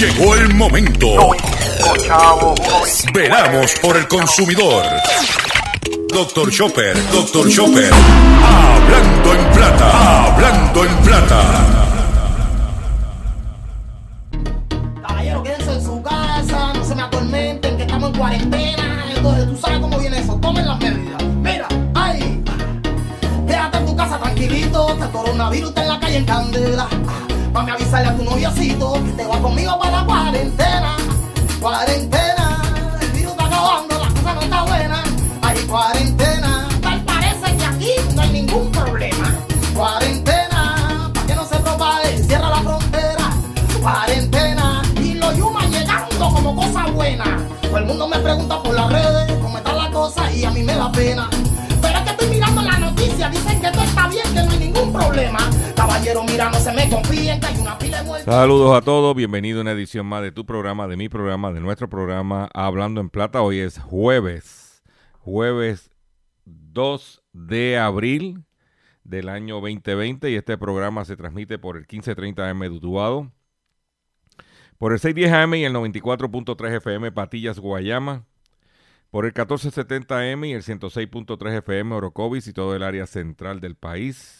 Llegó el momento. Veramos por el consumidor. Doctor Chopper, Doctor Chopper. Hablando en plata, hablando en plata. Caballero, quédense en su casa, no se me atormenten, que estamos en cuarentena. Entonces, tú sabes cómo viene eso, tomen las medidas. Mira, ay, quédate en tu casa tranquilito, que el coronavirus está en la calle en candela. Vamos a avisarle a tu noviocito que te va conmigo para la cuarentena. Cuarentena, el virus está acabando, la cosa no está buena. Hay cuarentena, tal parece que aquí no hay ningún problema. Cuarentena, para que no se propague, cierra la frontera. Cuarentena, y los yumas llegando como cosa buena. Todo el mundo me pregunta por Caballero, mira, no se me confíen, que hay una pila de. Saludos a todos, bienvenido a una edición más de tu programa, de mi programa, de nuestro programa Hablando en Plata. Hoy es jueves, jueves 2 de abril del año 2020 y este programa se transmite por el 1530 AM de Utuado, por el 610 AM y el 94.3 FM Patillas, Guayama, por el 1470 AM y el 106.3 FM Orocovis y todo el área central del país,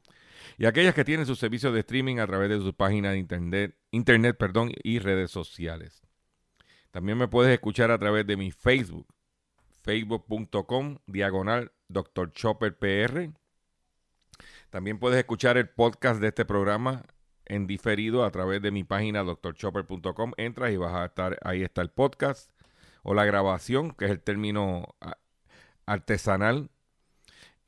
y aquellas que tienen sus servicios de streaming a través de sus páginas de internet, internet perdón, y redes sociales. También me puedes escuchar a través de mi Facebook, facebook.com, diagonal Dr. Chopper PR. También puedes escuchar el podcast de este programa en diferido a través de mi página drchopper.com. Entras y vas a estar, ahí está el podcast o la grabación, que es el término artesanal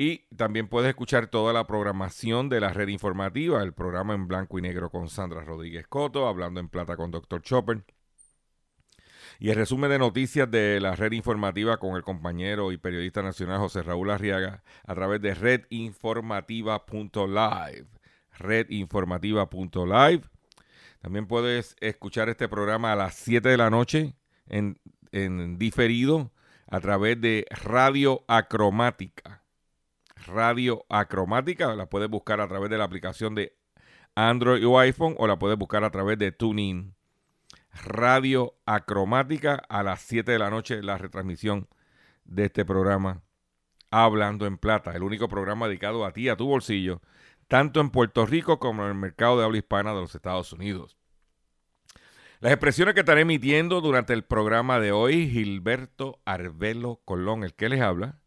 y también puedes escuchar toda la programación de la red informativa, el programa en blanco y negro con Sandra Rodríguez Coto, hablando en plata con Dr. Chopper. Y el resumen de noticias de la red informativa con el compañero y periodista nacional José Raúl Arriaga a través de redinformativa.live. Redinformativa.live. También puedes escuchar este programa a las 7 de la noche en, en diferido a través de Radio Acromática Radio Acromática. La puedes buscar a través de la aplicación de Android o iPhone o la puedes buscar a través de TuneIn. Radio Acromática a las 7 de la noche la retransmisión de este programa Hablando en Plata, el único programa dedicado a ti, a tu bolsillo, tanto en Puerto Rico como en el mercado de habla hispana de los Estados Unidos. Las expresiones que estaré emitiendo durante el programa de hoy, Gilberto Arbelo Colón, el que les habla,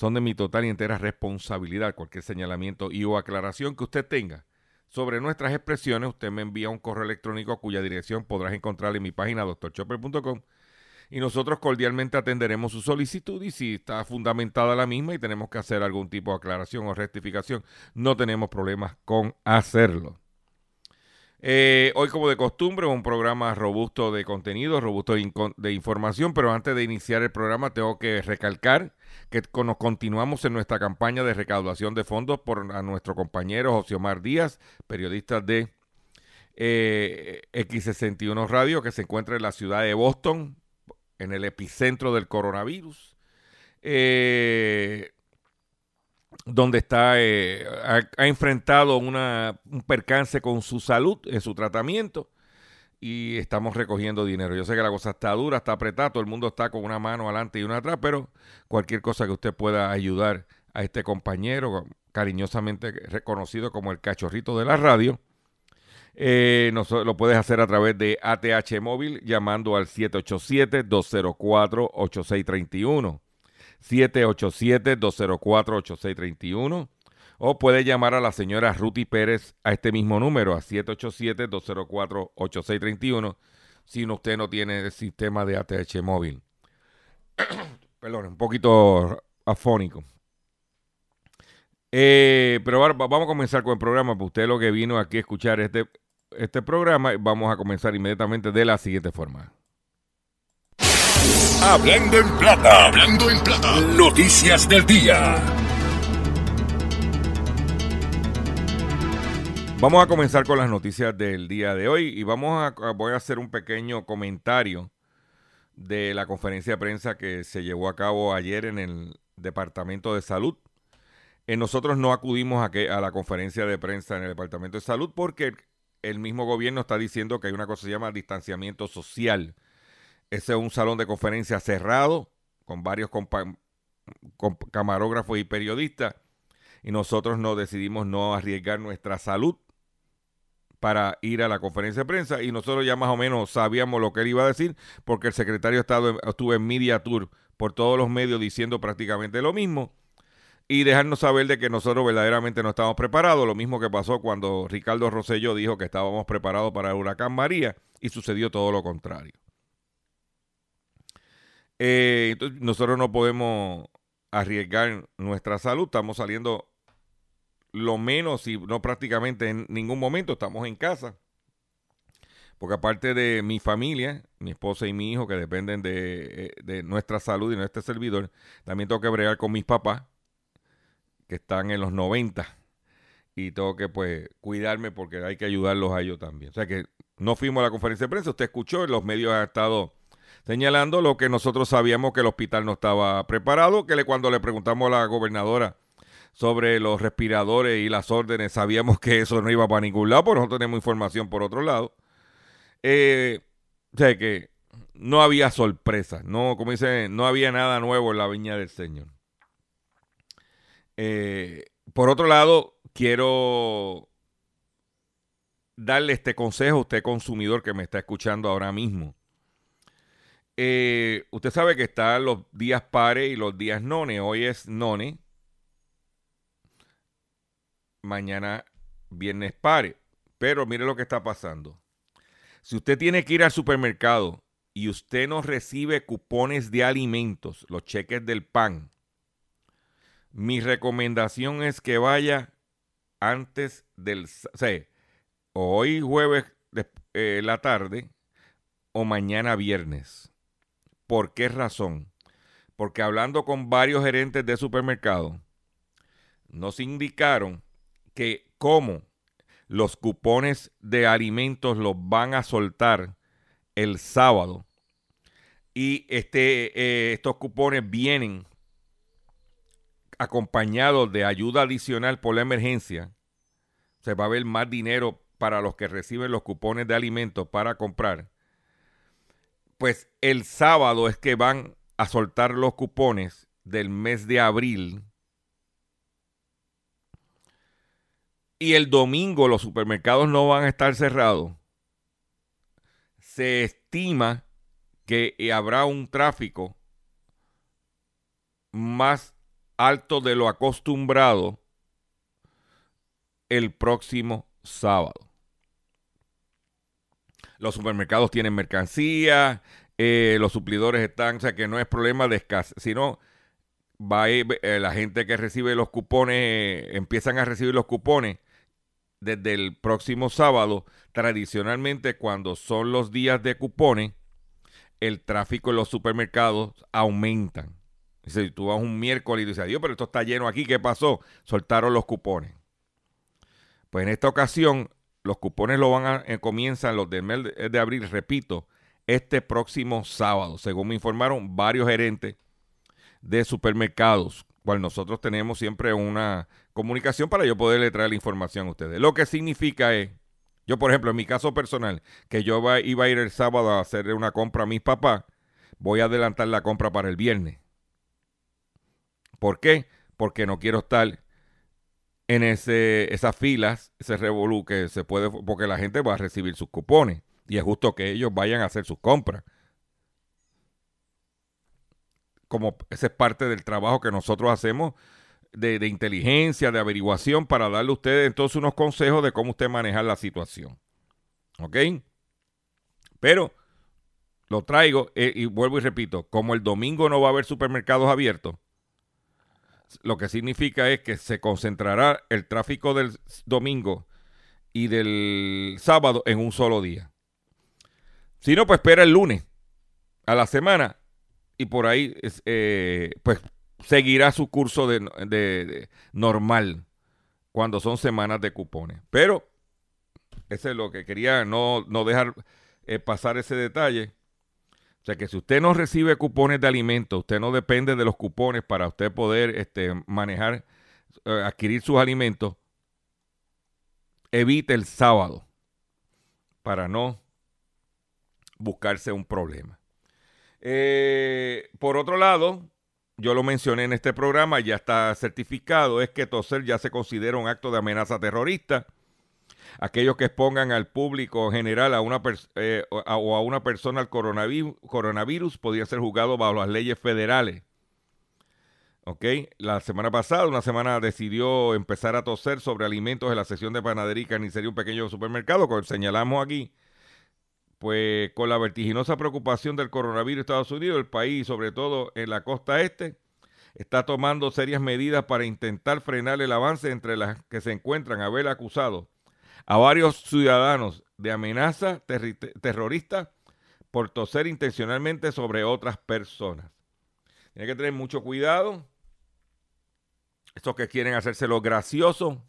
son de mi total y entera responsabilidad. Cualquier señalamiento y o aclaración que usted tenga sobre nuestras expresiones, usted me envía un correo electrónico cuya dirección podrás encontrar en mi página doctorchopper.com y nosotros cordialmente atenderemos su solicitud y si está fundamentada la misma y tenemos que hacer algún tipo de aclaración o rectificación, no tenemos problemas con hacerlo. Eh, hoy, como de costumbre, un programa robusto de contenido, robusto de, información, pero antes de iniciar el programa tengo que recalcar que nos continuamos en nuestra campaña de recaudación de fondos por a nuestro compañero José Omar Díaz, periodista de eh, X61 Radio, que se encuentra en la ciudad de Boston, en el epicentro del coronavirus. Eh, donde está, eh, ha, enfrentado una, un percance con su salud en su tratamiento y estamos recogiendo dinero. Yo sé que la cosa está dura, está apretada, todo el mundo está con una mano adelante y una atrás, pero cualquier cosa que usted pueda ayudar a este compañero, cariñosamente reconocido como el cachorrito de la radio, eh, lo puedes hacer a través de ATH Móvil llamando al 787-204-8631. 787-204-8631 o puede llamar a la señora Ruti Pérez a este mismo número, a 787-204-8631, si usted no tiene el sistema de ATH móvil. Perdón, un poquito afónico. Eh, pero ahora vamos a comenzar con el programa, porque usted lo que vino aquí a escuchar es de este programa. Vamos a comenzar inmediatamente de la siguiente forma. Hablando en plata, hablando en plata, noticias del día. Vamos a comenzar con las noticias del día de hoy y vamos a, voy a hacer un pequeño comentario de la conferencia de prensa que se llevó a cabo ayer en el Departamento de Salud. Eh, nosotros no acudimos a, que, a la conferencia de prensa en el Departamento de Salud porque el mismo gobierno está diciendo que hay una cosa que se llama distanciamiento social. Ese es un salón de conferencia cerrado con varios camarógrafos y periodistas y nosotros no decidimos no arriesgar nuestra salud para ir a la conferencia de prensa y nosotros ya más o menos sabíamos lo que él iba a decir porque el secretario de Estado estuvo en Media Tour por todos los medios diciendo prácticamente lo mismo y dejarnos saber de que nosotros verdaderamente no estábamos preparados, lo mismo que pasó cuando Ricardo Rosselló dijo que estábamos preparados para el huracán María y sucedió todo lo contrario. Eh, entonces nosotros no podemos arriesgar nuestra salud, estamos saliendo lo menos, y no prácticamente en ningún momento, estamos en casa. Porque aparte de mi familia, mi esposa y mi hijo, que dependen de, eh, nuestra salud y de nuestro servidor, también tengo que bregar con mis papás, que están en los 90. Y tengo que, pues, cuidarme porque hay que ayudarlos a ellos también. O sea que no fuimos a la conferencia de prensa. Usted escuchó, los medios han estado señalando lo que nosotros sabíamos que el hospital no estaba preparado, que cuando le preguntamos a la gobernadora sobre los respiradores y las órdenes, sabíamos que eso no iba para ningún lado, porque nosotros tenemos información por otro lado. Eh, o sea que no había sorpresa, no, como dice, no había nada nuevo en la viña del Señor. Eh, por otro lado, quiero darle este consejo a usted consumidor que me está escuchando ahora mismo. Eh, usted sabe que están los días pares y los días none. Hoy es none mañana viernes pare. Pero mire lo que está pasando. Si usted tiene que ir al supermercado y usted no recibe cupones de alimentos, los cheques del pan, mi recomendación es que vaya antes del... O sea, hoy jueves eh, la tarde o mañana viernes. ¿Por qué razón? Porque hablando con varios gerentes de supermercado, nos indicaron que como los cupones de alimentos los van a soltar el sábado. Y este, eh, estos cupones vienen acompañados de ayuda adicional por la emergencia, se va a ver más dinero para los que reciben los cupones de alimentos para comprar, pues el sábado es que van a soltar los cupones del mes de abril y el domingo los supermercados no van a estar cerrados, se estima que habrá un tráfico más alto de lo acostumbrado el próximo sábado. Los supermercados tienen mercancía, eh, los suplidores están, o sea que no es problema de escasez, sino va eh, la gente que recibe los cupones, eh, empiezan a recibir los cupones desde el próximo sábado, tradicionalmente cuando son los días de cupones, el tráfico en los supermercados aumentan. Si tú vas un miércoles y dices, Dios, pero esto está lleno aquí, ¿qué pasó? Soltaron los cupones. Pues en esta ocasión, los cupones lo van a, eh, comienzan los del mes de abril, repito, este próximo sábado, según me informaron varios gerentes de supermercados, cual nosotros tenemos siempre una comunicación para yo poderle traer la información a ustedes. Lo que significa es, yo por ejemplo, en mi caso personal, que yo iba a ir el sábado a hacerle una compra a mis papás, voy a adelantar la compra para el viernes. ¿Por qué? Porque no quiero estar en ese, esas filas, ese revolú que se puede, porque la gente va a recibir sus cupones y es justo que ellos vayan a hacer sus compras. Como ese es parte del trabajo que nosotros hacemos de, inteligencia, de averiguación, para darle a ustedes entonces unos consejos de cómo usted manejar la situación. ¿Ok? Pero lo traigo eh, y vuelvo y repito, como el domingo no va a haber supermercados abiertos, lo que significa es que se concentrará el tráfico del domingo y del sábado en un solo día. Si no, pues espera el lunes a la semana y por ahí eh, pues seguirá su curso de, normal cuando son semanas de cupones. Pero ese es lo que quería no, dejar eh, pasar ese detalle. O sea que si usted no recibe cupones de alimentos, usted no depende de los cupones para usted poder este, manejar, eh, adquirir sus alimentos, evite el sábado para no buscarse un problema. Eh, por otro lado, yo lo mencioné en este programa, ya está certificado, es que toser ya se considera un acto de amenaza terrorista. Aquellos que expongan al público general a una eh, o a una persona al coronavirus, coronavirus podría ser juzgado bajo las leyes federales. ¿Ok? La semana pasada, una semana decidió empezar a toser sobre alimentos en la sección de panadería y carnicería, un pequeño supermercado, como señalamos aquí pues con la vertiginosa preocupación del coronavirus en Estados Unidos, el país, sobre todo en la costa este, está tomando serias medidas para intentar frenar el avance entre las que se encuentran haber acusado a varios ciudadanos de amenaza terrorista por toser intencionalmente sobre otras personas. Tiene que tener mucho cuidado. Estos que quieren hacerse lo gracioso,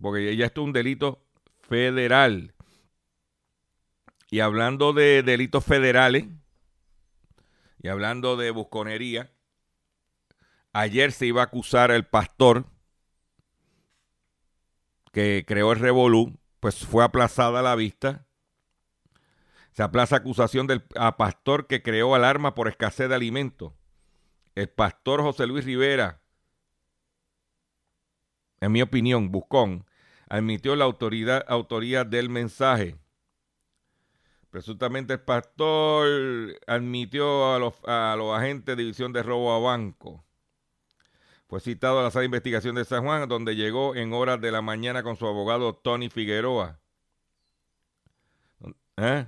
porque ya esto es un delito federal. Y hablando de delitos federales y hablando de busconería, ayer se iba a acusar al pastor que creó el Revolú, pues fue aplazada la vista. Se aplaza acusación del pastor que creó alarma por escasez de alimentos. El pastor José Luis Rivera, en mi opinión, Buscón, admitió la autoridad, autoría del mensaje Presuntamente el pastor admitió a los, a los agentes de división de robo a banco. Fue citado a la sala de investigación de San Juan, donde llegó en horas de la mañana con su abogado Tony Figueroa. ¿Eh?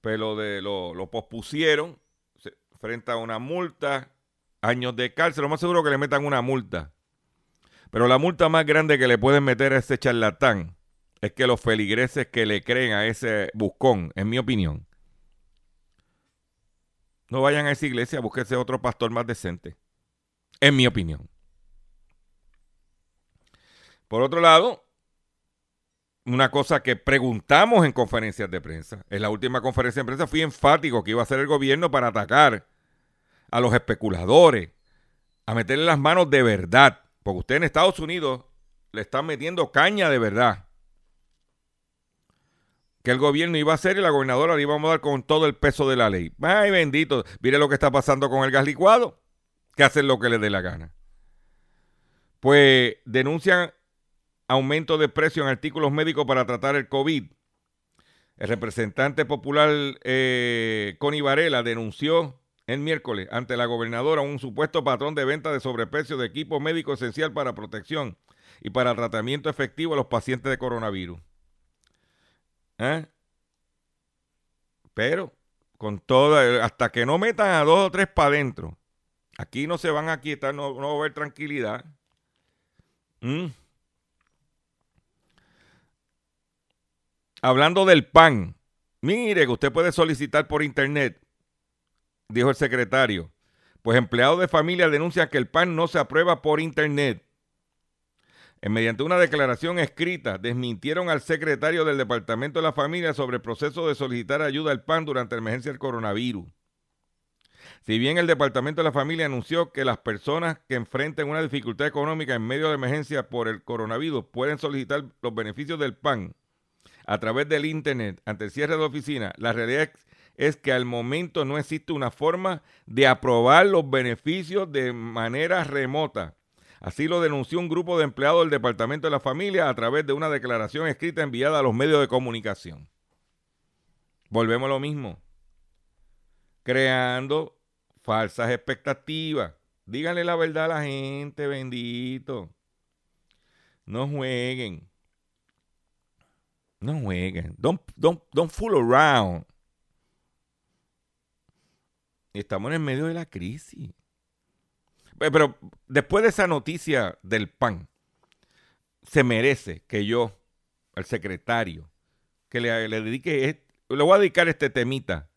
Pero de, lo, lo pospusieron frente a una multa, años de cárcel. Lo más seguro que le metan una multa. Pero la multa más grande que le pueden meter a ese charlatán es que los feligreses que le creen a ese buscón, en mi opinión, no vayan a esa iglesia, búsquese otro pastor más decente. En mi opinión. Por otro lado, una cosa que preguntamos en conferencias de prensa, en la última conferencia de prensa fui enfático que iba a hacer el gobierno para atacar a los especuladores, a meterle las manos de verdad, porque usted en Estados Unidos le están metiendo caña de verdad que el gobierno iba a hacer y la gobernadora le íbamos a dar con todo el peso de la ley. Ay, bendito, mire lo que está pasando con el gas licuado, que hacen lo que les dé la gana. Pues denuncian aumento de precio en artículos médicos para tratar el COVID. El representante popular eh, Connie Varela denunció el miércoles ante la gobernadora un supuesto patrón de venta de sobreprecio de equipo médico esencial para protección y para tratamiento efectivo a los pacientes de coronavirus. ¿Eh? Pero con toda, hasta que no metan a dos o tres para adentro, aquí no se van a quitar, no, no va a haber tranquilidad. ¿Mm? Hablando del pan, mire que usted puede solicitar por internet, dijo el secretario. Pues empleados de familia denuncian que el pan no se aprueba por internet mediante una declaración escrita, desmintieron al secretario del Departamento de la Familia sobre el proceso de solicitar ayuda al PAN durante la emergencia del coronavirus. Si bien el Departamento de la Familia anunció que las personas que enfrenten una dificultad económica en medio de emergencia por el coronavirus pueden solicitar los beneficios del PAN a través del Internet ante el cierre de la oficina, la realidad es que al momento no existe una forma de aprobar los beneficios de manera remota Así lo denunció un grupo de empleados del Departamento de la Familia a través de una declaración escrita enviada a los medios de comunicación. Volvemos a lo mismo. Creando falsas expectativas. Díganle la verdad a la gente, bendito. No jueguen. No jueguen. Don't, fool around. Estamos en el medio de la crisis. Pero después de esa noticia del PAN, se merece que yo, al secretario, que le, le dedique, le voy a dedicar este temita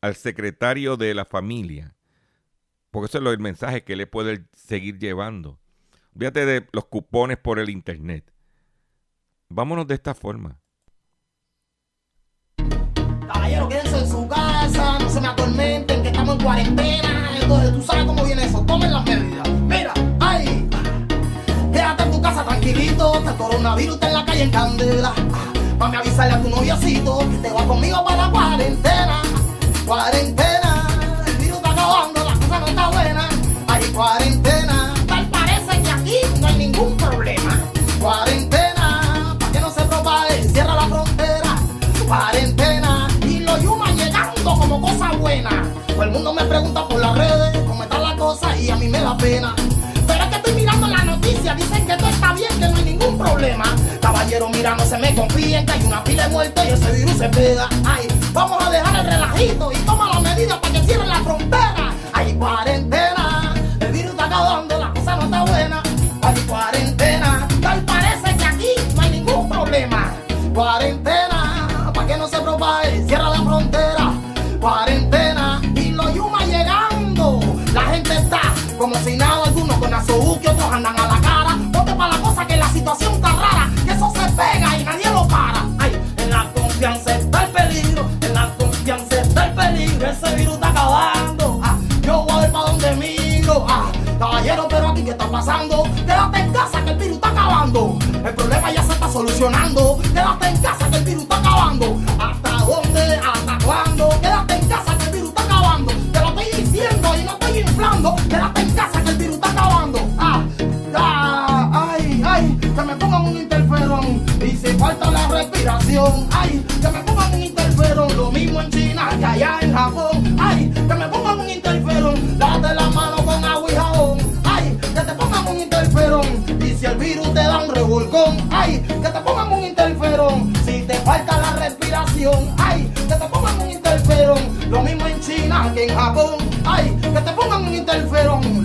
al secretario de la familia, porque eso es el mensaje que le puede seguir llevando. Fíjate de los cupones por el internet. Vámonos de esta forma. Caballero, quédense en su casa, no se me atormenten, que estamos en cuarentena. Entonces, tú sabes cómo viene eso, tomen las medidas. Mira, ay, quédate en tu casa tranquilito, que el coronavirus está en la calle en candela. A avisarle a tu noviocito que te va conmigo para la cuarentena. Cuarentena, el virus está acabando, buena. Hay cuarentena, tal parece que aquí no hay ningún problema. Cuarentena, para que no se propague, cierra la frontera. Cuarentena, y los yumas llegando como cosa buena. Todo el mundo me pregunta por las redes cómo está la cosa y a mí me da pena. Pero es que estoy mirando la noticia, dicen que todo está bien, que no hay ningún problema. Caballero, mira, no se me confíen, que hay una pila de muertos y ese virus se pega. Ay, vamos a dejar el relajito y toma las medidas para que cierren la frontera. Cuarentena, para que no se propague, cierra la frontera. Cuarentena, y los yumas llegando. La gente está como si nada, algunos con azuki, otros andan a la cara. Ponte para la cosa que la situación está rara, que eso se pega y nadie lo para. Ay, en la confianza está el peligro, en la confianza está el peligro, ese virus está acabando. Ah, yo voy a para dónde miro. Ah, caballero, pero aquí qué está pasando? Quédate en casa que el virus está acabando. El problema ya se está solucionando. Ay, que te pongan un interferón. Si te falta la respiración, ay, que te pongan un interferón. Lo mismo en China que en Japón, ay, que te pongan un interferón.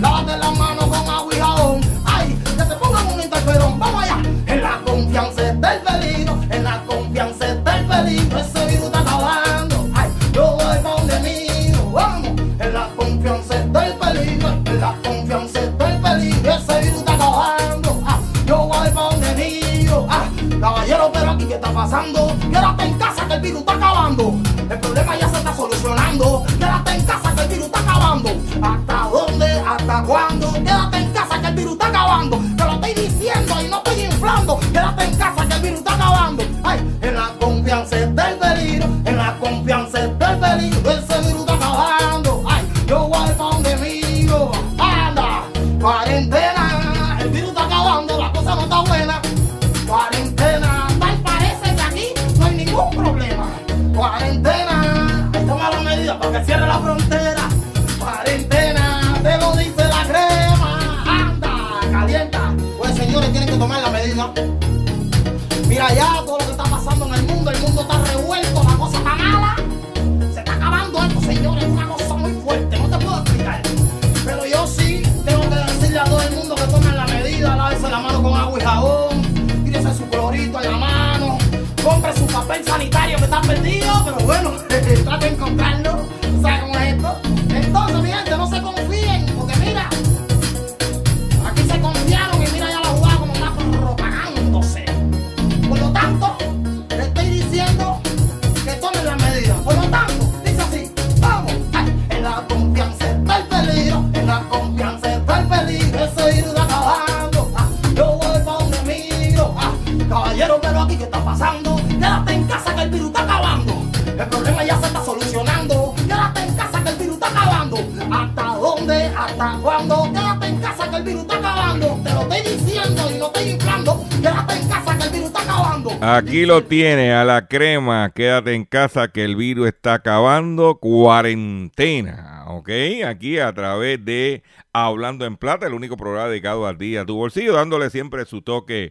Aquí lo tiene, a la crema. Quédate en casa que el virus está acabando. Cuarentena, ¿ok? Aquí a través de Hablando en Plata, el único programa dedicado a ti, a tu bolsillo, dándole siempre su toque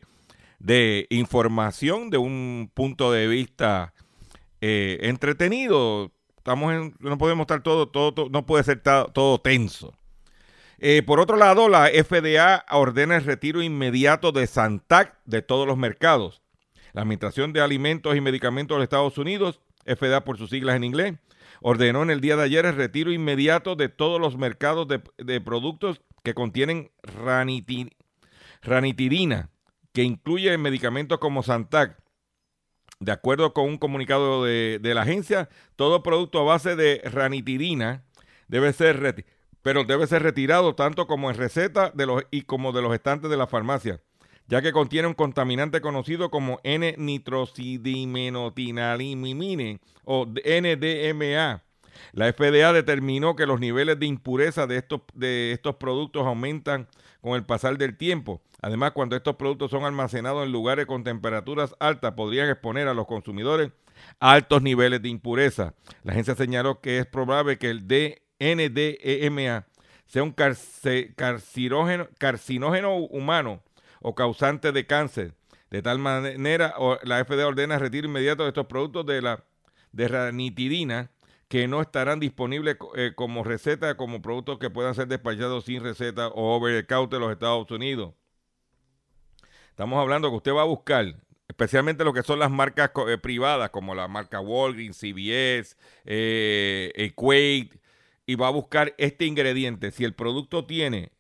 de información de un punto de vista eh, entretenido. Estamos en, no podemos estar todo, todo, todo- no puede ser todo tenso. Eh, por otro lado, la FDA ordena el retiro inmediato de Santac de todos los mercados. La Administración de Alimentos y Medicamentos de Estados Unidos, FDA por sus siglas en inglés, ordenó en el día de ayer el retiro inmediato de todos los mercados de, productos que contienen ranitidina, que incluye medicamentos como Santac. De acuerdo con un comunicado de, la agencia, todo producto a base de ranitidina debe ser pero debe ser retirado tanto como en receta de los, y como de los estantes de la farmacia, ya que contiene un contaminante conocido como N-nitrosidimenotilalimine o NDMA. La FDA determinó que los niveles de impureza de estos, de estos productos aumentan con el pasar del tiempo. Además, cuando estos productos son almacenados en lugares con temperaturas altas, podrían exponer a los consumidores altos niveles de impureza. La agencia señaló que es probable que el NDEMA sea un carcinógeno humano o causante de cáncer. De tal manera, la FDA ordena el retiro inmediato de estos productos de la de ranitidina que no estarán disponibles eh, como receta, como productos que puedan ser despachados sin receta o over the en los Estados Unidos. Estamos hablando que usted va a buscar, especialmente lo que son las marcas eh, privadas, como la marca Walgreens, CVS, eh, Equate, y va a buscar este ingrediente. Si el producto tiene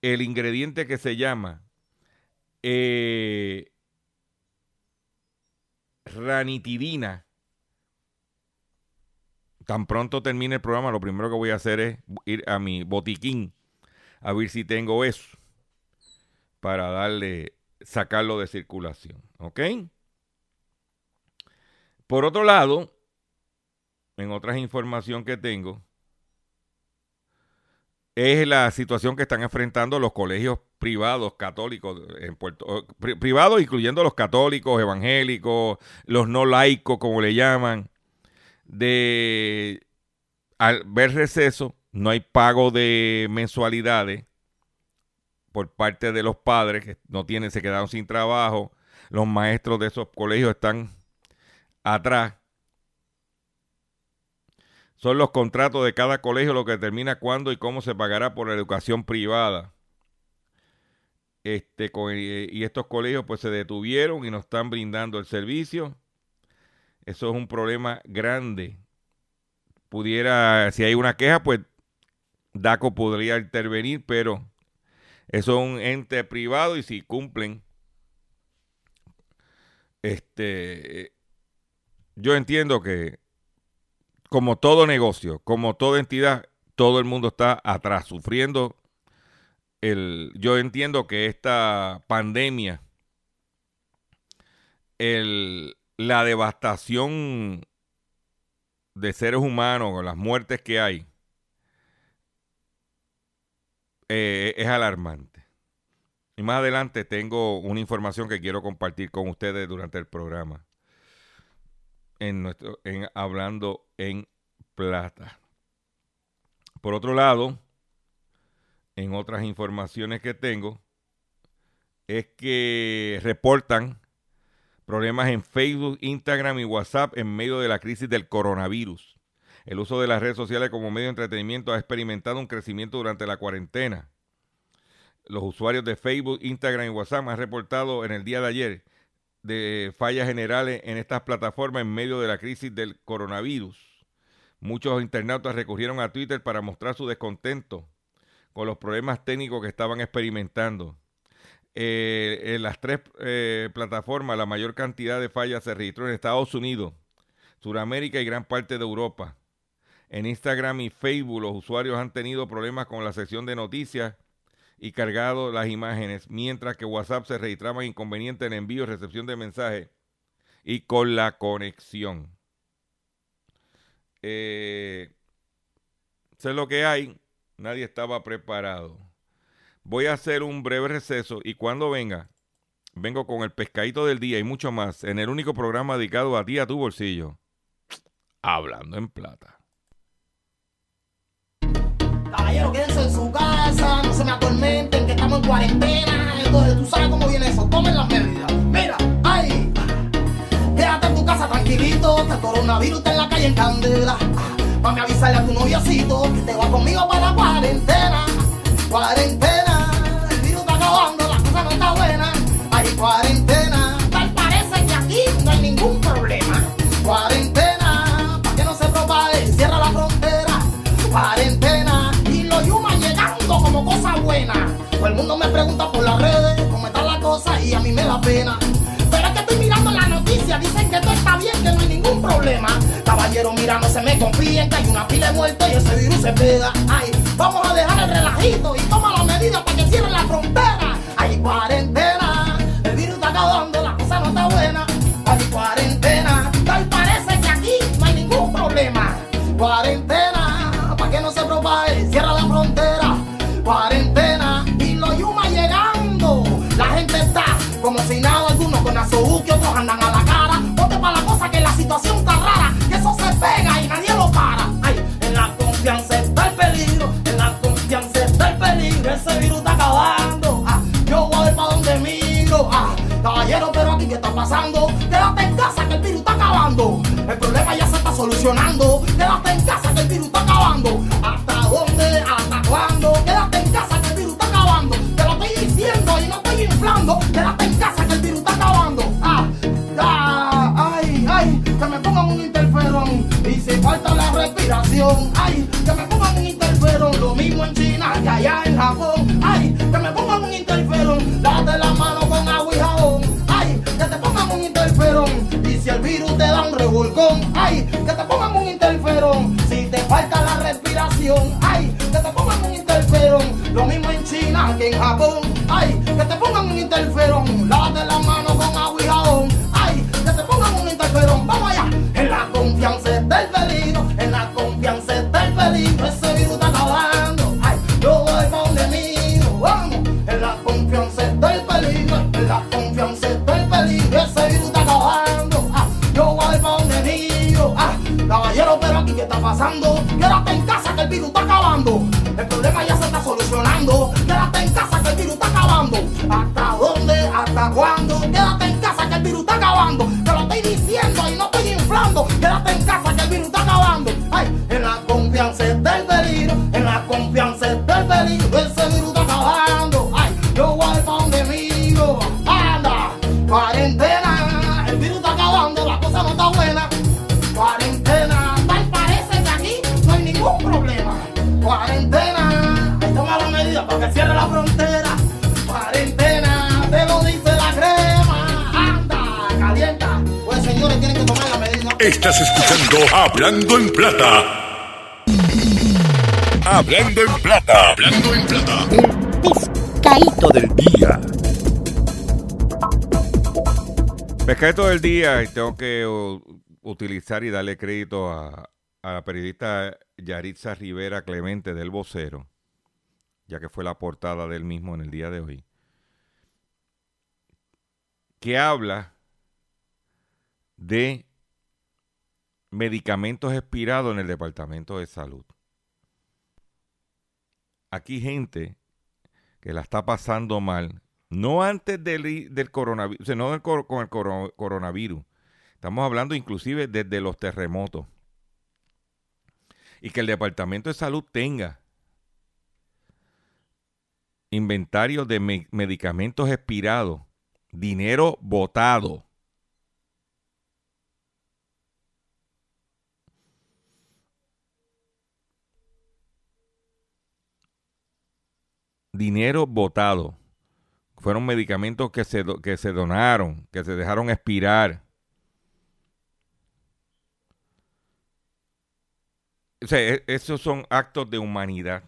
el ingrediente que se llama eh, ranitidina, tan pronto termine el programa, lo primero que voy a hacer es ir a mi botiquín a ver si tengo eso para darle, sacarlo de circulación. ¿Ok? Por otro lado, en otras información que tengo, es la situación que están enfrentando los colegios privados católicos en Puerto privados incluyendo los católicos, evangélicos, los no laicos como le llaman, de al ver receso no hay pago de mensualidades por parte de los padres que no tienen se quedaron sin trabajo, los maestros de esos colegios están atrás son los contratos de cada colegio lo que determina cuándo y cómo se pagará por la educación privada. Este, y estos colegios pues se detuvieron y no están brindando el servicio. Eso es un problema grande. Pudiera, si hay una queja, pues DACO podría intervenir, pero eso es un ente privado y si cumplen, este, yo entiendo que como todo negocio, como toda entidad, todo el mundo está atrás, sufriendo. El, yo entiendo que esta pandemia, el, la devastación de seres humanos, las muertes que hay, eh, es alarmante. Y más adelante tengo una información que quiero compartir con ustedes durante el programa en nuestro en hablando en plata. Por otro lado, en otras informaciones que tengo, es que reportan problemas en Facebook, Instagram y WhatsApp en medio de la crisis del coronavirus. El uso de las redes sociales como medio de entretenimiento ha experimentado un crecimiento durante la cuarentena. Los usuarios de Facebook, Instagram y WhatsApp han reportado en el día de ayer de fallas generales en estas plataformas en medio de la crisis del coronavirus. Muchos internautas recurrieron a Twitter para mostrar su descontento con los problemas técnicos que estaban experimentando. Eh, en las tres eh, plataformas, la mayor cantidad de fallas se registró en Estados Unidos, Sudamérica y gran parte de Europa. En Instagram y Facebook los usuarios han tenido problemas con la sección de noticias y cargado las imágenes, mientras que WhatsApp se registraba inconveniente en envío y recepción de mensajes y con la conexión. Eh, sé lo que hay, nadie estaba preparado. Voy a hacer un breve receso y cuando venga, vengo con el pescadito del día y mucho más en el único programa dedicado a ti, a tu bolsillo. Hablando en plata. Caballero, quédense en su casa, no se me atormenten, que estamos en cuarentena. Entonces, tú sabes cómo viene eso. Tomen las medidas. Mira, ay, quédate en tu casa tranquilito. Este coronavirus está en la calle en candela. Para avisarle a tu noviocito que te va conmigo para la cuarentena. cuarentena, el virus está acabando, la cosa no está buena. Hay cuarentena, tal parece que aquí no hay ningún problema. Cuarentena, para que no se propague, cierra la frontera. Cuarentena, y los yumas llegando como cosa buena. Todo el mundo me pregunta por las redes cómo está la cosa y a mí me da pena. Caballero, mira, no se me confíen que hay una pila de muertos y ese virus se pega. Ay, vamos a dejar el relajito y toma la medida para que cierren la frontera. Hay cuarentena, el virus está acabando, la cosa no está buena. Hay cuarentena, tal parece que aquí no hay ningún problema. Cuarentena, para que no se propague, cierra la frontera. Cuarentena, y los yumas llegando. La gente está como si nada, algunos con azuki, otros andan a la El problema ya se está solucionando. Quédate en casa que el virus está acabando. ¿Hasta dónde? ¿Hasta cuándo? Quédate en casa que el virus está acabando. Te lo estoy diciendo y no estoy inflando. Quédate en casa que el virus está acabando. Ah, ah, ay, ay, que me pongan un interferón. Y si falta la respiración, ay, que me te pongan un interferón. Lávate la mano que cierre la frontera, cuarentena, te lo dice la crema, anda, calienta, pues señores tienen que tomar la medida. Estás escuchando Hablando en Plata. Hablando en Plata. Hablando en Plata. Pescadito del día. Pescadito del día, y tengo que uh, utilizar y darle crédito a, a la periodista Yaritza Rivera Clemente del Vocero, ya que fue la portada del mismo en el día de hoy, que habla de medicamentos expirados en el Departamento de Salud. Aquí gente que la está pasando mal, no antes del, del coronavirus, no con el coro- coronavirus. Estamos hablando inclusive desde los terremotos. Y que el Departamento de Salud tenga inventario de me- medicamentos expirados, dinero botado. Dinero botado. Fueron medicamentos que se, que se donaron, que se dejaron expirar. E- esos son actos de humanidad.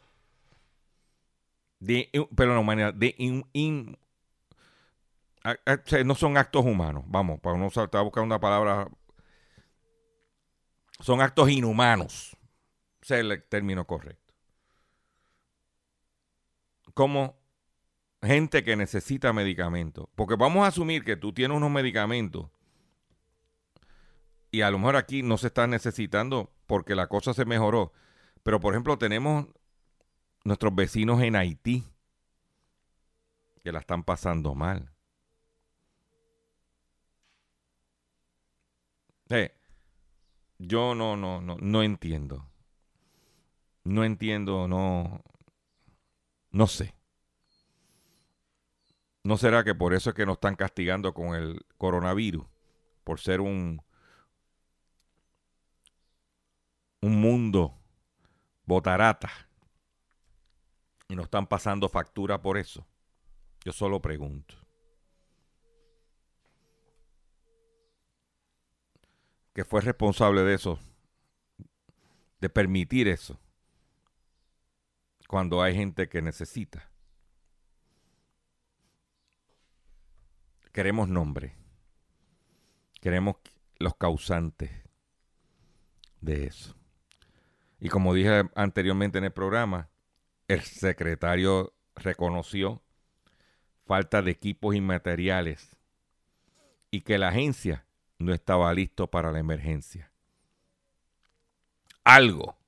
De, pero no humanidad, de in- in- a- a- no son actos humanos. Vamos, para uno estar buscando una palabra. Son actos inhumanos. Ese es el término correcto. Como gente que necesita medicamentos. Porque vamos a asumir que tú tienes unos medicamentos y a lo mejor aquí no se están necesitando porque la cosa se mejoró. Pero por ejemplo tenemos nuestros vecinos en Haití que la están pasando mal. Eh, yo no, no, no, no entiendo. No entiendo, no. No sé. ¿No será que por eso es que nos están castigando con el coronavirus? Por ser un, un mundo botarata. Y nos están pasando factura por eso. Yo solo pregunto. Que fue responsable de eso, de permitir eso, cuando hay gente que necesita. Queremos nombre. Queremos los causantes de eso. Y como dije anteriormente en el programa, el secretario reconoció falta de equipos y materiales y que la agencia no estaba listo para la emergencia. Algo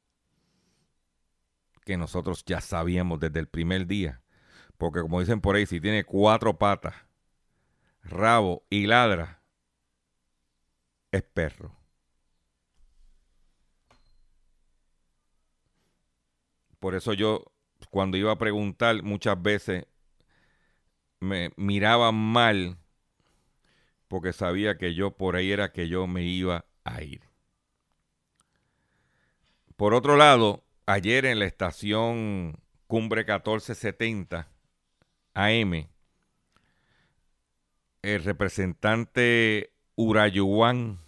que nosotros ya sabíamos desde el primer día, porque como dicen por ahí, si tiene cuatro patas, rabo y ladra, es perro. Por eso yo, cuando iba a preguntar, muchas veces me miraba mal porque sabía que yo por ahí era que yo me iba a ir. Por otro lado, ayer en la estación Cumbre 1470 AM, el representante Urayuan,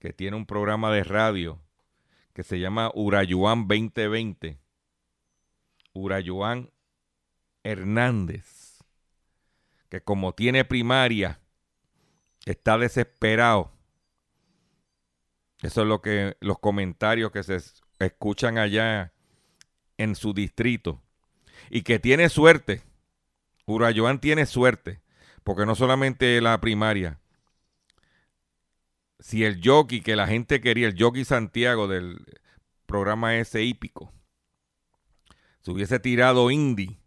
que tiene un programa de radio que se llama Urayuan 2020, Urayuan Hernández, que como tiene primaria, está desesperado. Eso es lo que los comentarios que se escuchan allá en su distrito. Y que tiene suerte. Urayuan tiene suerte. Porque no solamente la primaria, si el jockey que la gente quería, el jockey Santiago del programa ese hípico, se hubiese tirado indie,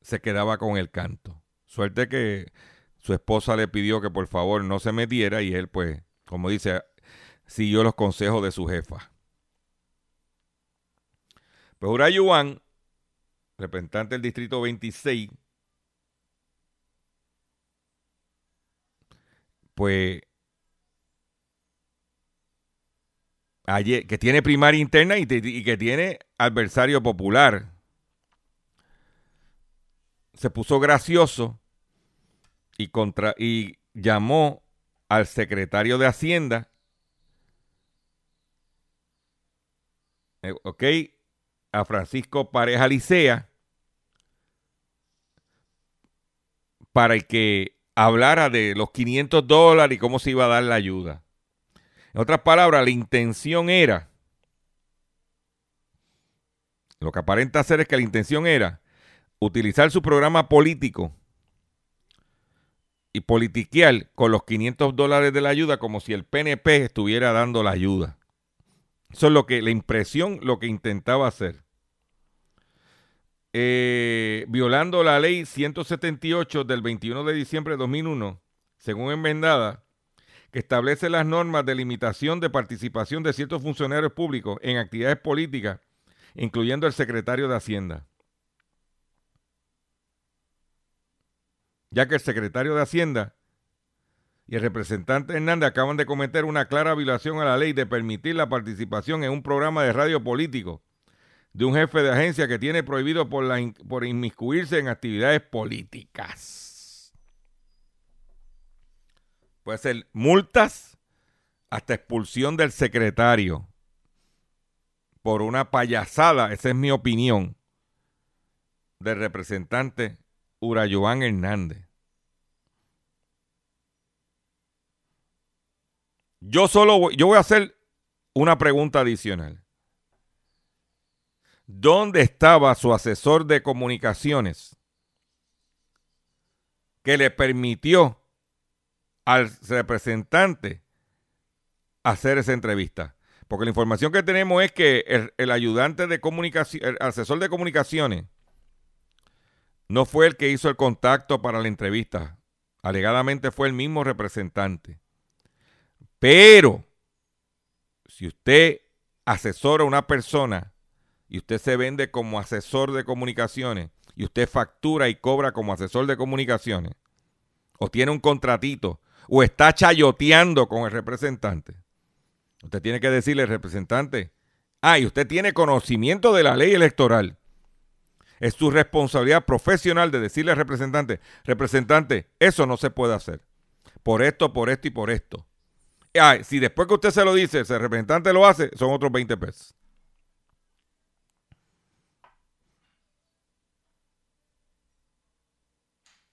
se quedaba con el canto. Suerte que su esposa le pidió que por favor no se metiera y él pues, como dice, siguió los consejos de su jefa. Pues Urayuan, representante del distrito 26, pues ayer, que tiene primaria interna y, que tiene adversario popular. Se puso gracioso y, contra, y llamó al secretario de Hacienda, eh, ok, a Francisco Pareja Licea, para que hablara de los 500 dólares y cómo se iba a dar la ayuda. En otras palabras, la intención era, lo que aparenta ser es que la intención era utilizar su programa político y politiquear con los 500 dólares de la ayuda como si el PNP estuviera dando la ayuda. Eso es lo que, la impresión, lo que intentaba hacer. Eh, violando la ley 178 del 21 de diciembre de 2001, según enmendada, que establece las normas de limitación de participación de ciertos funcionarios públicos en actividades políticas, incluyendo el secretario de Hacienda. Ya que el secretario de Hacienda y el representante Hernández acaban de cometer una clara violación a la ley de permitir la participación en un programa de radio político de un jefe de agencia que tiene prohibido por, la, por inmiscuirse en actividades políticas. Puede ser multas hasta expulsión del secretario por una payasada, esa es mi opinión, del representante Urayoán Hernández. Yo solo voy, yo voy a hacer una pregunta adicional. ¿Dónde estaba su asesor de comunicaciones que le permitió al representante hacer esa entrevista. Porque la información que tenemos es que el, ayudante de el asesor de comunicaciones, no fue el que hizo el contacto para la entrevista. Alegadamente fue el mismo representante. Pero, si usted asesora a una persona y usted se vende como asesor de comunicaciones y usted factura y cobra como asesor de comunicaciones, o tiene un contratito, o está chayoteando con el representante, usted tiene que decirle representante, ah, usted tiene conocimiento de la ley electoral. Es su responsabilidad profesional de decirle al representante, representante, eso no se puede hacer. Por esto, por esto y por esto. Ah, si después que usted se lo dice, el representante lo hace, son otros 20 pesos.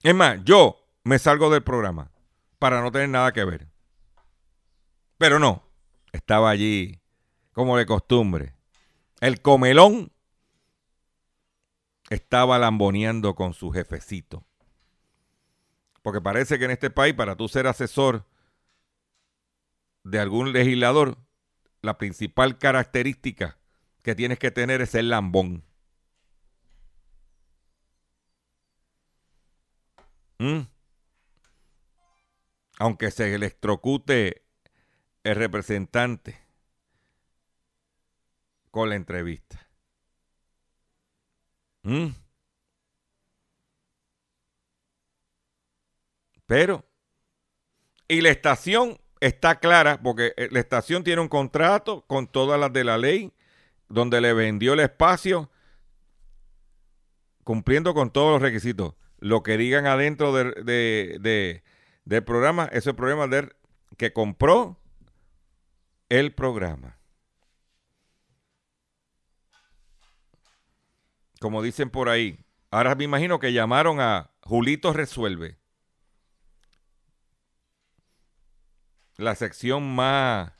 Es más, yo me salgo del programa para no tener nada que ver. Pero no, estaba allí como de costumbre. El comelón estaba lamboneando con su jefecito. Porque parece que en este país, para tú ser asesor de algún legislador, la principal característica que tienes que tener es el lambón. ¿Mm? Aunque se electrocute el representante con la entrevista. ¿Mm? Pero, y la estación está clara, porque eh, la estación tiene un contrato con todas las de la ley, donde le vendió el espacio, cumpliendo con todos los requisitos. Lo que digan adentro de, del programa, ese programa de, que compró el programa. como dicen por ahí. Ahora me imagino que llamaron a Julito Resuelve. La sección más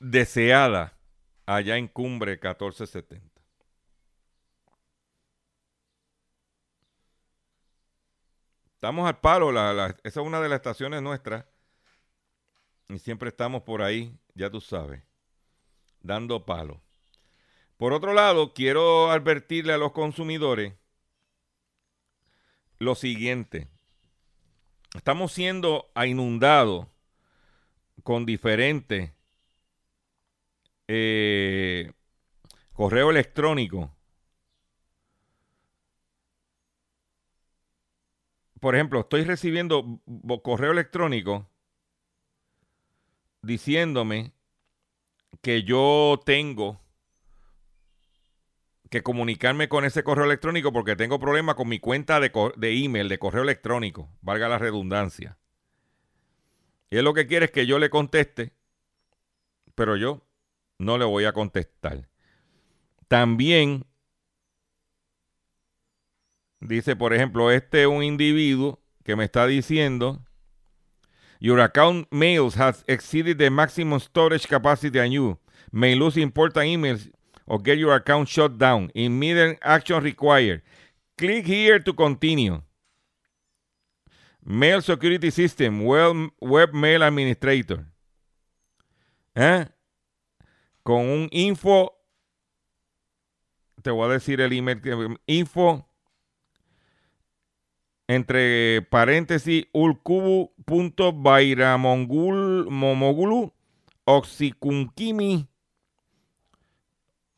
deseada allá en Cumbre 1470. Estamos al palo, esa es una de las estaciones nuestras. Y siempre estamos por ahí, ya tú sabes, dando palo. Por otro lado, quiero advertirle a los consumidores lo siguiente. Estamos siendo inundados con diferentes eh, correo electrónico. Por ejemplo, estoy recibiendo correo electrónico diciéndome que yo tengo que comunicarme con ese correo electrónico porque tengo problemas con mi cuenta de, de, email, de correo electrónico, valga la redundancia. Y él lo que quiere es que yo le conteste, pero yo no le voy a contestar. También dice, por ejemplo, este un individuo que me está diciendo, Your account mails has exceeded the maximum storage capacity and you may lose important emails or get your account shut down. Immediate action required. Click here to continue. Mail Security System, Web, Mail Administrator. ¿Eh? Con un info, te voy a decir el email, info entre paréntesis ulcubu.bairamongulu oxikunkimi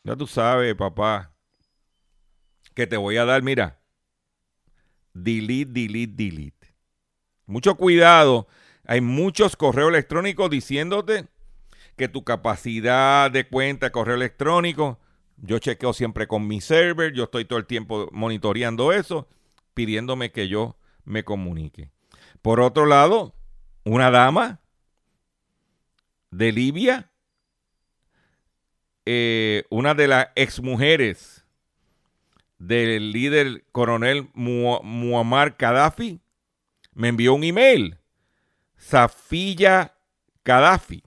ya tú sabes, papá, que te voy a dar, mira, delete, delete, delete. Mucho cuidado. Hay muchos correos electrónicos diciéndote que tu capacidad de cuenta de correo electrónico, yo chequeo siempre con mi server, yo estoy todo el tiempo monitoreando eso, pidiéndome que yo me comunique. Por otro lado, una dama de Libia eh, una de las exmujeres del líder coronel Muammar Gaddafi me envió un email. Safiya Gaddafi.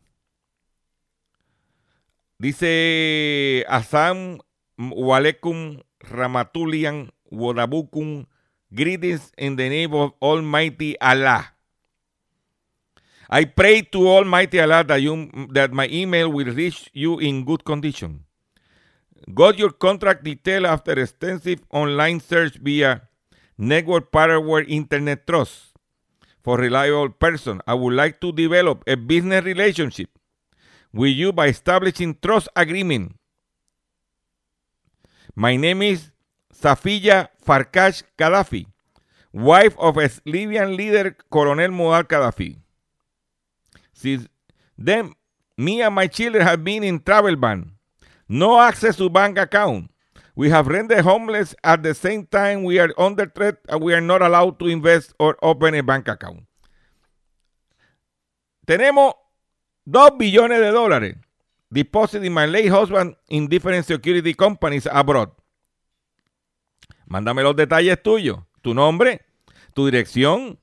Dice Asam Walekum Ramatulian Wadabukum Greetings in the name of Almighty Allah. I pray to Almighty Allah that, you, that my email will reach you in good condition. Got your contract detail after extensive online search via Network Powerware Internet Trust for reliable person. I would like to develop a business relationship with you by establishing trust agreement. My name is Safiya Farkash Gaddafi, wife of Libyan leader Colonel Muammar Gaddafi. Since then, me and my children have been in travel ban. No access to bank account. We have rendered homeless at the same time we are under threat and we are not allowed to invest or open a bank account. Tenemos 2 billones de dólares deposited my late husband in different security companies abroad. Mándame los detalles tuyos, tu nombre, tu dirección,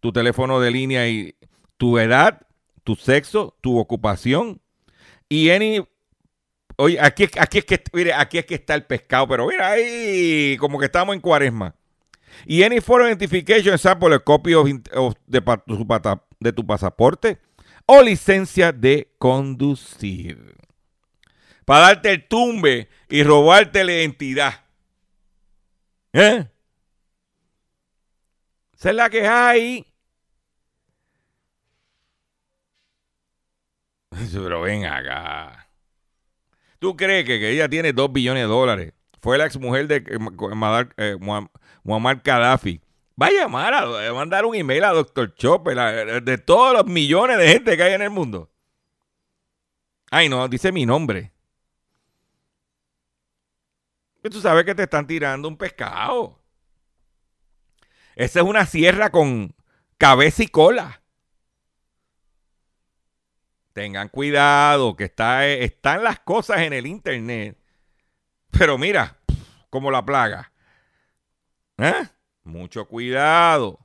tu teléfono de línea y tu edad, tu sexo, tu ocupación y any Oye, aquí, es que, mire, aquí es que está el pescado, pero mira ahí, como que estamos en cuaresma. Y any for identification sample, copy of, of de, de tu pasaporte o licencia de conducir. Para darte el tumbe y robarte la identidad. ¿Eh? Esa es la que hay. Pero ven acá. ¿Tú crees que, ella tiene dos billones de dólares? Fue la exmujer de eh, eh Muammar Gaddafi. Va a llamar, a, mandar un email a Dr. Chopper de todos los millones de gente que hay en el mundo. Ay, no, dice mi nombre. Tú sabes que te están tirando un pescado. Esa es una sierra con cabeza y cola. Tengan cuidado, que está, están las cosas en el internet. Pero mira, como la plaga. ¿Eh? Mucho cuidado.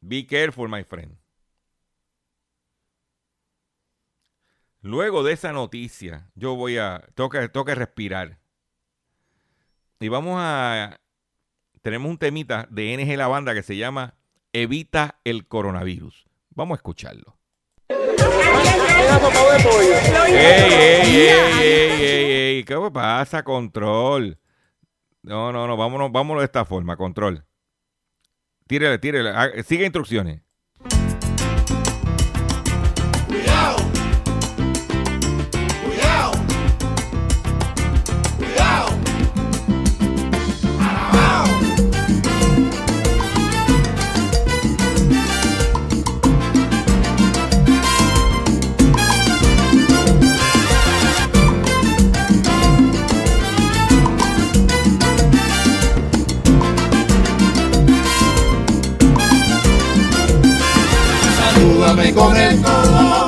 Be careful, my friend. Luego de esa noticia, yo voy a. Tengo que respirar. Y vamos a. Tenemos un temita de NG La Banda que se llama Evita el coronavirus. Vamos a escucharlo. ¡Ey, ey, ey, ey, ey! ¿Qué pasa? Control. No, no, no, vámonos, vámonos de esta forma, control. Tírele, tírele. Ah, sigue instrucciones. El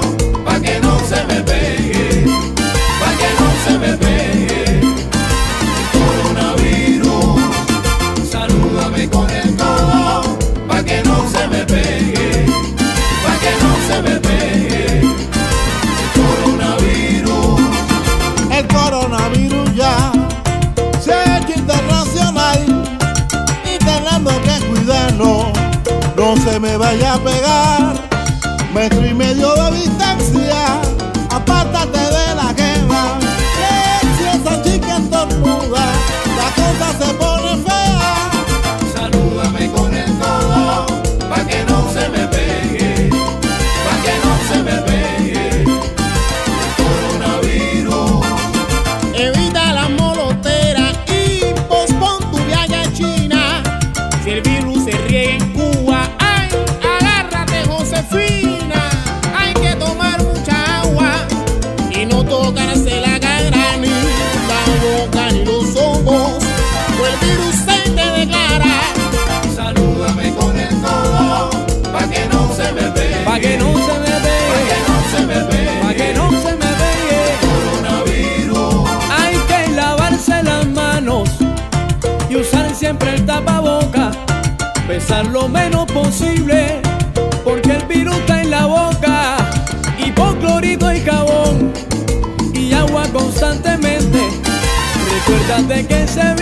metro y Besar lo menos posible, porque el virus está en la boca. Hipoclorito y jabón constantemente. Recuérdate que virus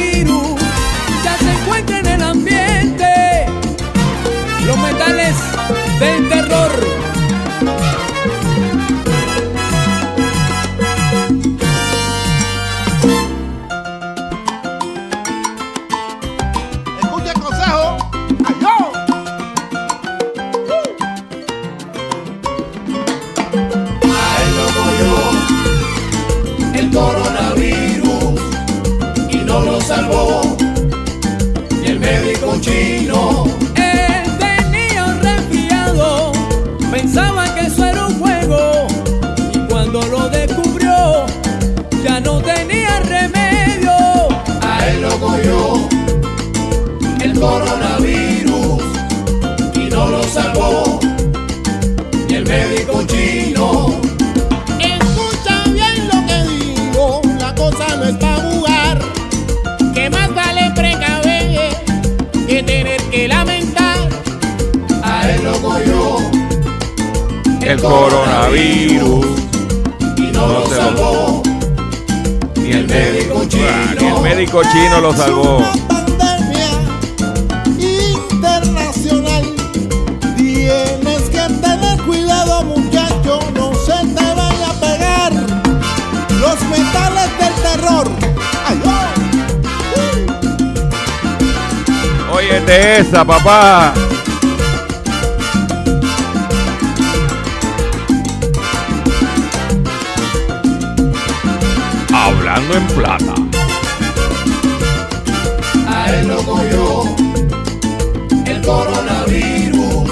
papá. Hablando en plata. A él lo cogió el coronavirus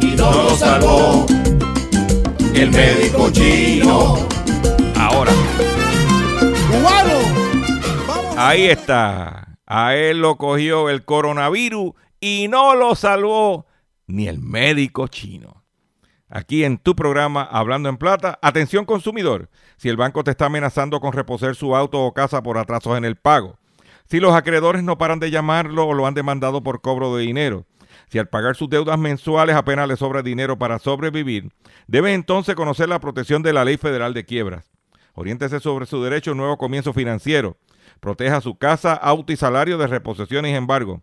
y no lo salvó. El médico chino, Ahora, ahí está. A él lo cogió el coronavirus y no lo salvó ni el médico chino. Aquí en tu programa Hablando en Plata, atención consumidor, si el banco te está amenazando con reposer su auto o casa por atrasos en el pago, si los acreedores no paran de llamarlo o lo han demandado por cobro de dinero, si al pagar sus deudas mensuales apenas le sobra dinero para sobrevivir, debe entonces conocer la protección de la Ley Federal de Quiebras. Oriéntese sobre su derecho a un nuevo comienzo financiero. Proteja su casa, auto y salario de reposiciones y embargo.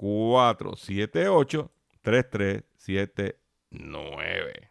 478-3379.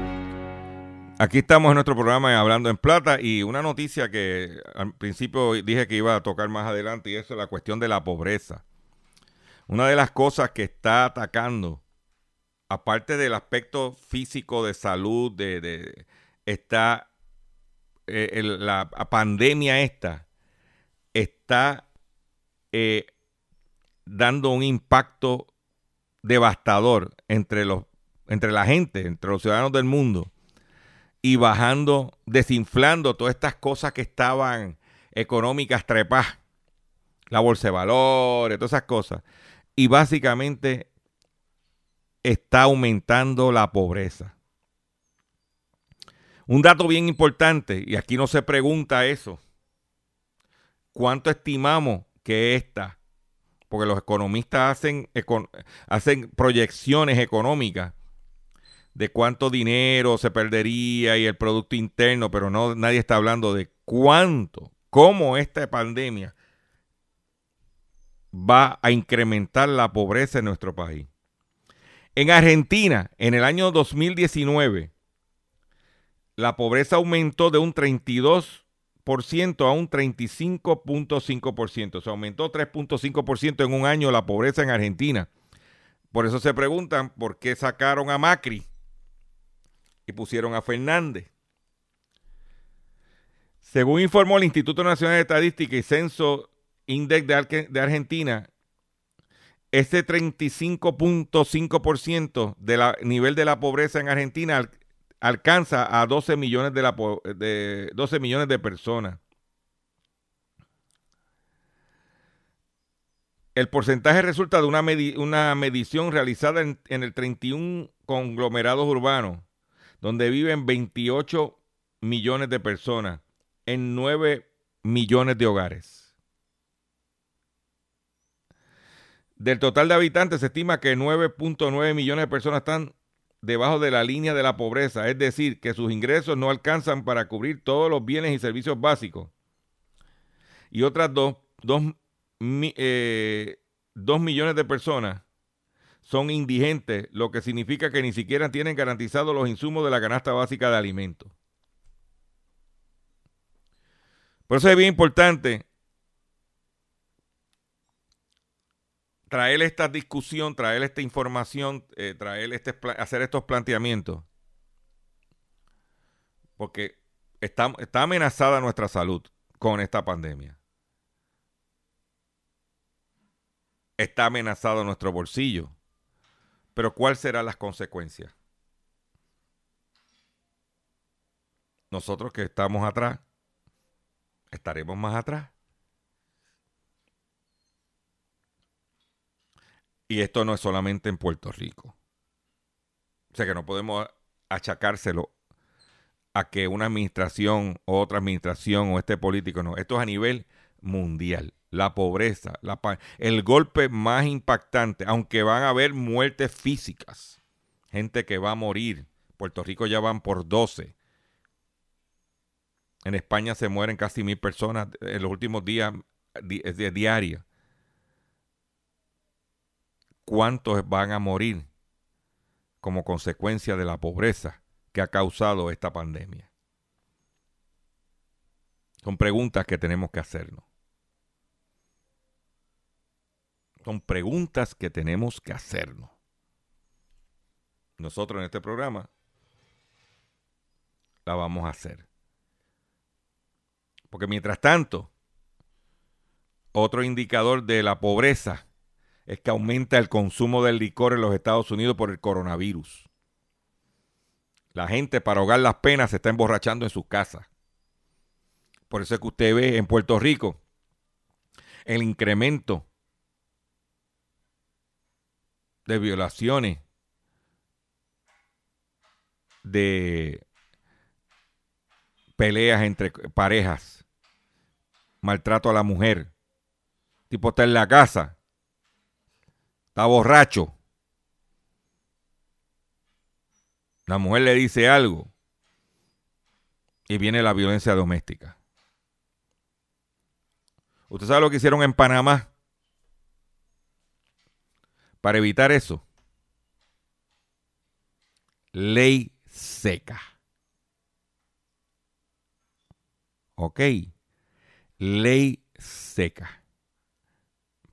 Aquí estamos en nuestro programa Hablando en Plata y una noticia que al principio dije que iba a tocar más adelante y eso es la cuestión de la pobreza. Una de las cosas que está atacando, aparte del aspecto físico de salud, de, está eh, la pandemia esta, está eh, dando un impacto devastador entre, los, entre la gente, entre los ciudadanos del mundo y bajando, desinflando todas estas cosas que estaban económicas trepadas, la bolsa de valores, todas esas cosas. Y básicamente está aumentando la pobreza. Un dato bien importante, y aquí no se pregunta eso, ¿cuánto estimamos que esta? Porque los economistas hacen, hacen proyecciones económicas de cuánto dinero se perdería y el Producto Interno, pero no nadie está hablando de cuánto, cómo esta pandemia va a incrementar la pobreza en nuestro país. En Argentina, en el año 2019, la pobreza aumentó de un 32% a un 35.5%. Se aumentó 3.5% en un año la pobreza en Argentina. Por eso se preguntan por qué sacaron a Macri pusieron a Fernández. Según informó el Instituto Nacional de Estadística y Censo Index de, Arque- de Argentina, ese 35.5% del nivel de la pobreza en Argentina al- alcanza a 12 millones de, la, de 12 millones de personas. el porcentaje resulta de una, medi- una medición realizada en, en el 31 conglomerados urbanos, donde viven 28 millones de personas en 9 millones de hogares. Del total de habitantes se estima que 9.9 millones de personas están debajo de la línea de la pobreza, es decir, que sus ingresos no alcanzan para cubrir todos los bienes y servicios básicos. Y otras dos, dos, mi- eh, dos millones de personas son indigentes, lo que significa que ni siquiera tienen garantizados los insumos de la canasta básica de alimentos. Por eso es bien importante traer esta discusión, traer esta información, eh, traer este, hacer estos planteamientos. Porque está amenazada nuestra salud con esta pandemia. Está amenazado nuestro bolsillo. Pero ¿cuáles serán las consecuencias? Nosotros que estamos atrás, estaremos más atrás. Y esto no es solamente en Puerto Rico. O sea que no podemos achacárselo a que una administración o otra administración o este político, no. Esto es a nivel mundial. La pobreza, la el golpe más impactante, aunque van a haber muertes físicas, gente que va a morir. Puerto Rico ya van por 12. En España se mueren casi mil personas en los últimos días di- de diario. ¿Cuántos van a morir como consecuencia de la pobreza que ha causado esta pandemia? Son preguntas que tenemos que hacernos. Son preguntas que tenemos que hacernos. Nosotros en este programa la vamos a hacer. Porque mientras tanto, otro indicador de la pobreza es que aumenta el consumo del licor en los Estados Unidos por el coronavirus. La gente para ahogar las penas se está emborrachando en sus casas. Por eso es que usted ve en Puerto Rico el incremento de violaciones de peleas entre parejas, maltrato a la mujer. Tipo está en la casa, está borracho. La mujer le dice algo y viene la violencia doméstica. ¿Usted sabe lo que hicieron en Panamá? Para evitar eso. Ley seca. ¿Ok? Ley seca.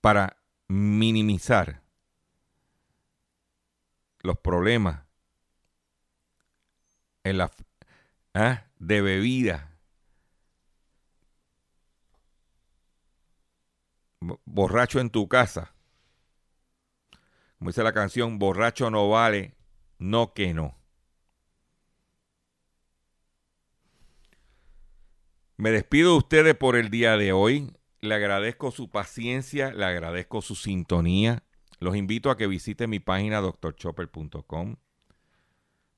Para minimizar los problemas en la, ¿ah? de bebida. Bo- Borracho en tu casa. Como dice la canción, borracho no vale, no que no. Me despido de ustedes por el día de hoy. Le agradezco su paciencia, le agradezco su sintonía. Los invito a que visiten mi página drchopper.com.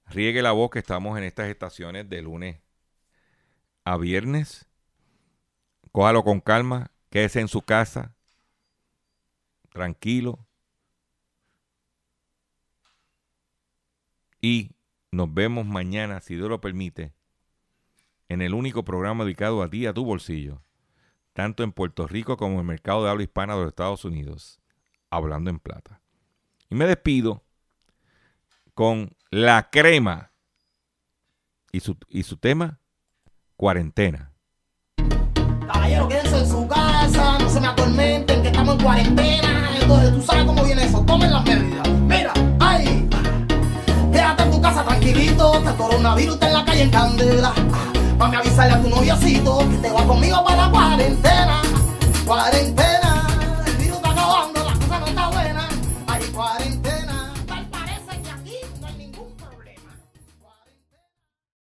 Riegue la voz que estamos en estas estaciones de lunes a viernes. Cójalo con calma, quédese en su casa, tranquilo. Y nos vemos mañana, si Dios lo permite, en el único programa dedicado a ti, a tu bolsillo, tanto en Puerto Rico como en el mercado de habla hispana de los Estados Unidos, hablando en plata. Y me despido con la crema y su, y su tema, cuarentena. Caballero, en su casa, no se me atormenten que estamos en cuarentena. Entonces tú sabes cómo viene eso, tomen las medidas. Mira, tranquilito, este coronavirus está en la calle en candela. Mami, avisarle a tu noviocito que te va conmigo para la cuarentena. Cuarentena.